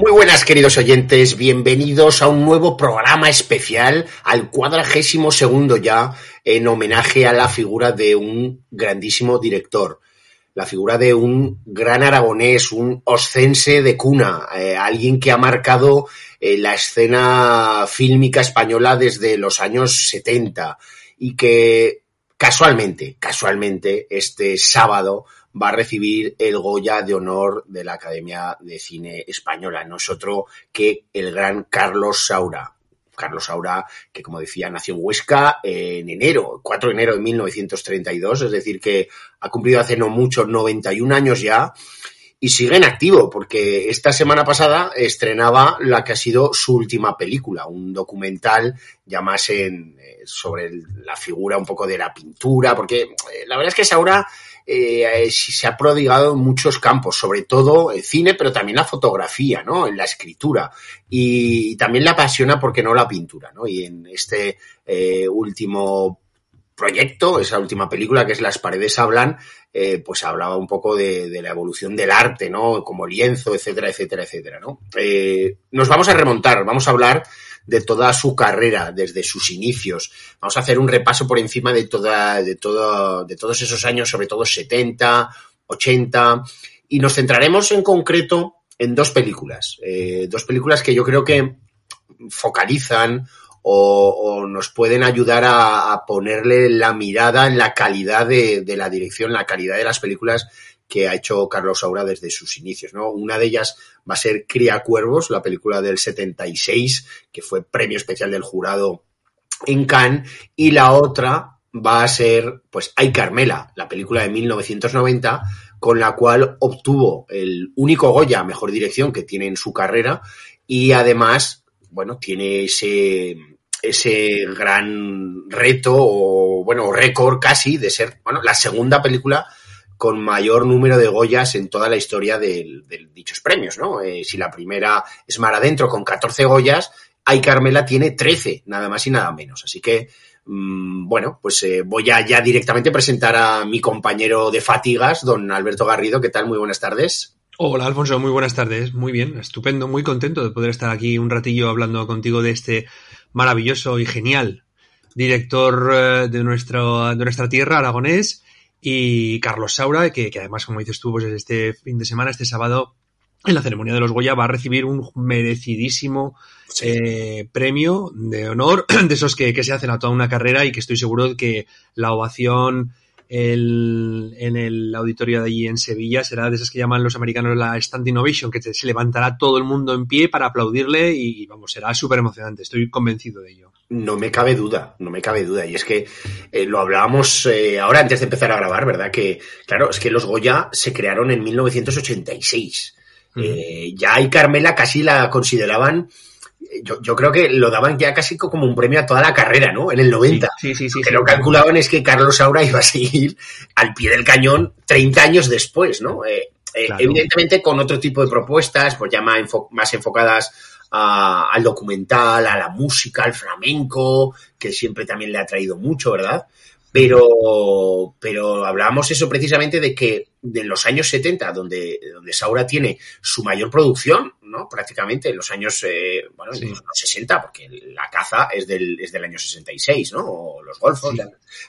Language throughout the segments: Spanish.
Muy buenas, queridos oyentes, bienvenidos a un nuevo programa especial, al cuadragésimo segundo ya, en homenaje a la figura de un grandísimo director, la figura de un gran aragonés, un oscense de cuna, eh, alguien que ha marcado eh, la escena fílmica española desde los años 70 y que casualmente, casualmente, este sábado va a recibir el Goya de Honor de la Academia de Cine Española. No es otro que el gran Carlos Saura. Carlos Saura, que como decía, nació en Huesca en enero, 4 de enero de 1932, es decir, que ha cumplido hace no mucho, 91 años ya, y sigue en activo, porque esta semana pasada estrenaba la que ha sido su última película, un documental ya más en, eh, sobre la figura un poco de la pintura, porque eh, la verdad es que Saura eh, se ha prodigado en muchos campos, sobre todo el cine, pero también la fotografía, ¿no? En la escritura. Y también le apasiona, porque no, la pintura, ¿no? Y en este eh, último proyecto, esa última película que es Las paredes hablan, eh, pues hablaba un poco de, de, la evolución del arte, ¿no? Como lienzo, etcétera, etcétera, etcétera, ¿no? Eh, nos vamos a remontar, vamos a hablar de toda su carrera, desde sus inicios. Vamos a hacer un repaso por encima de toda, de todo, de todos esos años, sobre todo 70, 80, y nos centraremos en concreto en dos películas, eh, dos películas que yo creo que focalizan o, nos pueden ayudar a, a, ponerle la mirada en la calidad de, la dirección, la calidad de las películas que ha hecho Carlos Saura desde sus inicios, ¿no? Una de ellas va a ser Cría Cuervos, la película del 76, que fue premio especial del jurado en Cannes, y la otra va a ser, pues, Ay Carmela, la película de 1990, con la cual obtuvo el único Goya, mejor dirección que tiene en su carrera, y además, bueno, tiene ese, ese gran reto, o bueno, récord casi, de ser, bueno, la segunda película con mayor número de Goyas en toda la historia de, dichos premios, ¿no? Eh, si la primera es Mar Adentro con 14 Goyas, Ay Carmela tiene 13, nada más y nada menos. Así que, mmm, bueno, pues eh, voy a ya directamente presentar a mi compañero de fatigas, don Alberto Garrido. ¿Qué tal? Muy buenas tardes. Hola Alfonso, muy buenas tardes. Muy bien, estupendo, muy contento de poder estar aquí un ratillo hablando contigo de este maravilloso y genial director eh, de, de nuestra tierra, aragonés, y Carlos Saura, que, que, además, como dices tú, pues este fin de semana, este sábado, en la ceremonia de los Goya, va a recibir un merecidísimo sí. eh, premio de honor, de esos que, que, se hacen a toda una carrera y que estoy seguro que la ovación el, en el auditorio de allí en Sevilla será de esas que llaman los americanos la standing ovation, que se levantará todo el mundo en pie para aplaudirle y, vamos, será súper emocionante, estoy convencido de ello. No me cabe duda, no me cabe duda. Y es que eh, lo hablábamos eh, ahora antes de empezar a grabar, ¿verdad? Que, claro, es que los Goya se crearon en 1986. Mm. Eh, ya y Carmela casi la consideraban yo, yo, creo que lo daban ya casi como un premio a toda la carrera, ¿no? En el 90. Sí, sí, sí. Que lo calculaban es que Carlos Saura iba a seguir al pie del cañón 30 años después, ¿no? Eh, eh, claro. Evidentemente con otro tipo de propuestas, pues ya más, enfo más enfocadas a, al documental, a la música, al flamenco, que siempre también le ha traído mucho, ¿verdad? Pero, pero hablábamos eso precisamente de que de los años 70, donde, donde Saura tiene su mayor producción, ¿no? Prácticamente en los años, eh, bueno, sí. los 60, porque la caza es del, es del año 66, ¿no? O los golfos, sí.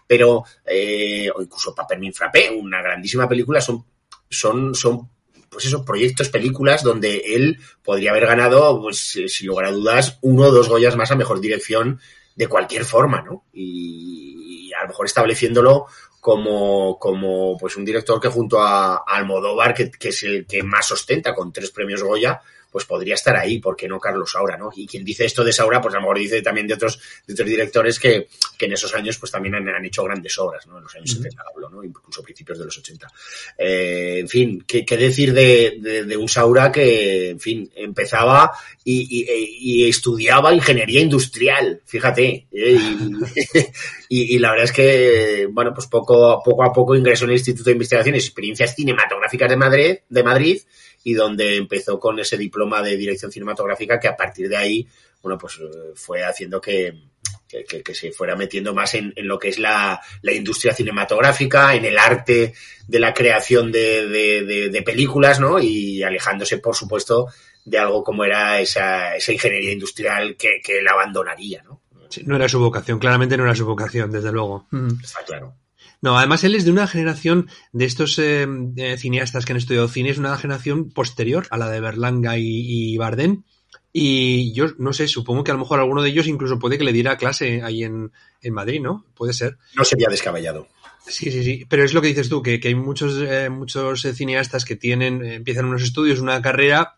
pero, eh, o incluso Papermin Frappé, una grandísima película, son, son, son pues esos proyectos, películas donde él podría haber ganado, pues sin lugar a dudas, uno o dos Goyas más a mejor dirección de cualquier forma, ¿no? Y, y a lo mejor estableciéndolo como, como pues un director que junto a, Almodóvar, que, que, es el que más ostenta con tres premios Goya, pues podría estar ahí, porque no Carlos Saura, ¿no? Y quien dice esto de Saura, pues a lo mejor dice también de otros, de otros directores que, que en esos años pues también han, hecho grandes obras, ¿no? En los años 70 hablo, ¿no? Incluso principios de los 80. Eh, en fin, ¿qué, qué decir de, de, un Saura que, en fin, empezaba y, y, estudiaba ingeniería industrial, fíjate. ¿eh? Y, y, la verdad es que, bueno, pues poco, poco a poco ingresó en el Instituto de Investigaciones y Experiencias Cinematográficas de Madrid, de Madrid y donde empezó con ese diploma de dirección cinematográfica que a partir de ahí, bueno, pues eh, fue haciendo que, que, se fuera metiendo más en, en lo que es la, la, industria cinematográfica, en el arte de la creación de, de, de, películas, ¿no? Y alejándose, por supuesto, de algo como era esa, esa ingeniería industrial que, que él abandonaría, ¿no? no era su vocación, claramente no era su vocación, desde luego. Está claro. No, además él es de una generación de estos eh, cineastas que han estudiado cine, es una generación posterior a la de Berlanga y, y Bardem. Y yo no sé, supongo que a lo mejor alguno de ellos incluso puede que le diera clase ahí en, en Madrid, ¿no? Puede ser. No sería descabellado. Sí, sí, sí. Pero es lo que dices tú, que, que hay muchos, eh, muchos cineastas que tienen, empiezan unos estudios, una carrera,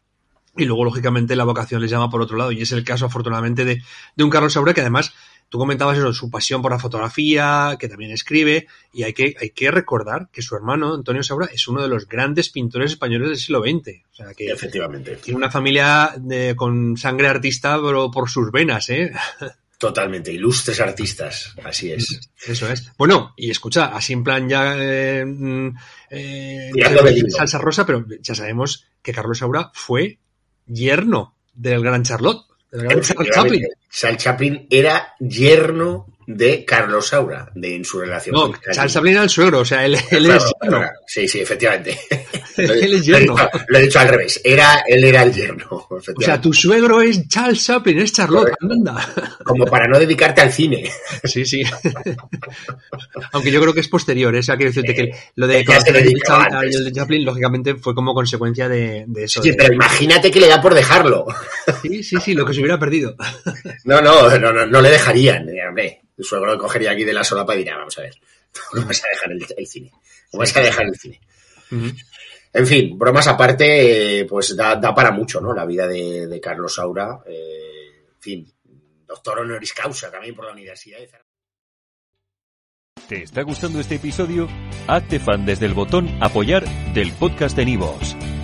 y luego, lógicamente, la vocación les llama por otro lado. Y es el caso, afortunadamente, de, de un Carlos Saura que además Tú comentabas eso, su pasión por la fotografía, que también escribe, y hay que, hay que recordar que su hermano, Antonio Saura, es uno de los grandes pintores españoles del siglo XX. O sea, que Efectivamente. Tiene una familia de, con sangre artista, pero por sus venas, ¿eh? Totalmente, ilustres artistas, así es. Eso es. Bueno, y escucha, así en plan ya eh, mm, eh, salsa rosa, pero ya sabemos que Carlos Saura fue yerno del gran Charlotte, Charles Chaplin. Charles Chaplin era yerno de Carlos Saura, de en su relación no, Charles Chaplin era el suegro, o sea, él, es yerno. Sí, sí, efectivamente. él es yerno. Lo he, dicho, al revés, era, él era el yerno. O sea, tu suegro es Charles Chaplin, es Charlotte, Como para no dedicarte al cine. Sí, sí. Aunque yo creo que es posterior, ¿eh? o sea, quiero decirte que lo de Charles Chaplin, lógicamente, fue como consecuencia de, eso. Sí, pero imagínate que le da por dejarlo. Sí, sí, sí, lo que se hubiera perdido. No, no, no, no, no le dejarían, eh, hombre. Tu suegro cogería aquí de la solapa y diría, vamos a ver, ¿cómo vas a dejar el, cine? ¿Cómo vas a dejar el cine? En fin, bromas aparte, pues da, para mucho, ¿no? La vida de, Carlos Saura. Eh, en fin, doctor honoris causa también por la Universidad de ¿Te está gustando este episodio? Hazte fan desde el botón apoyar del podcast de Nivos.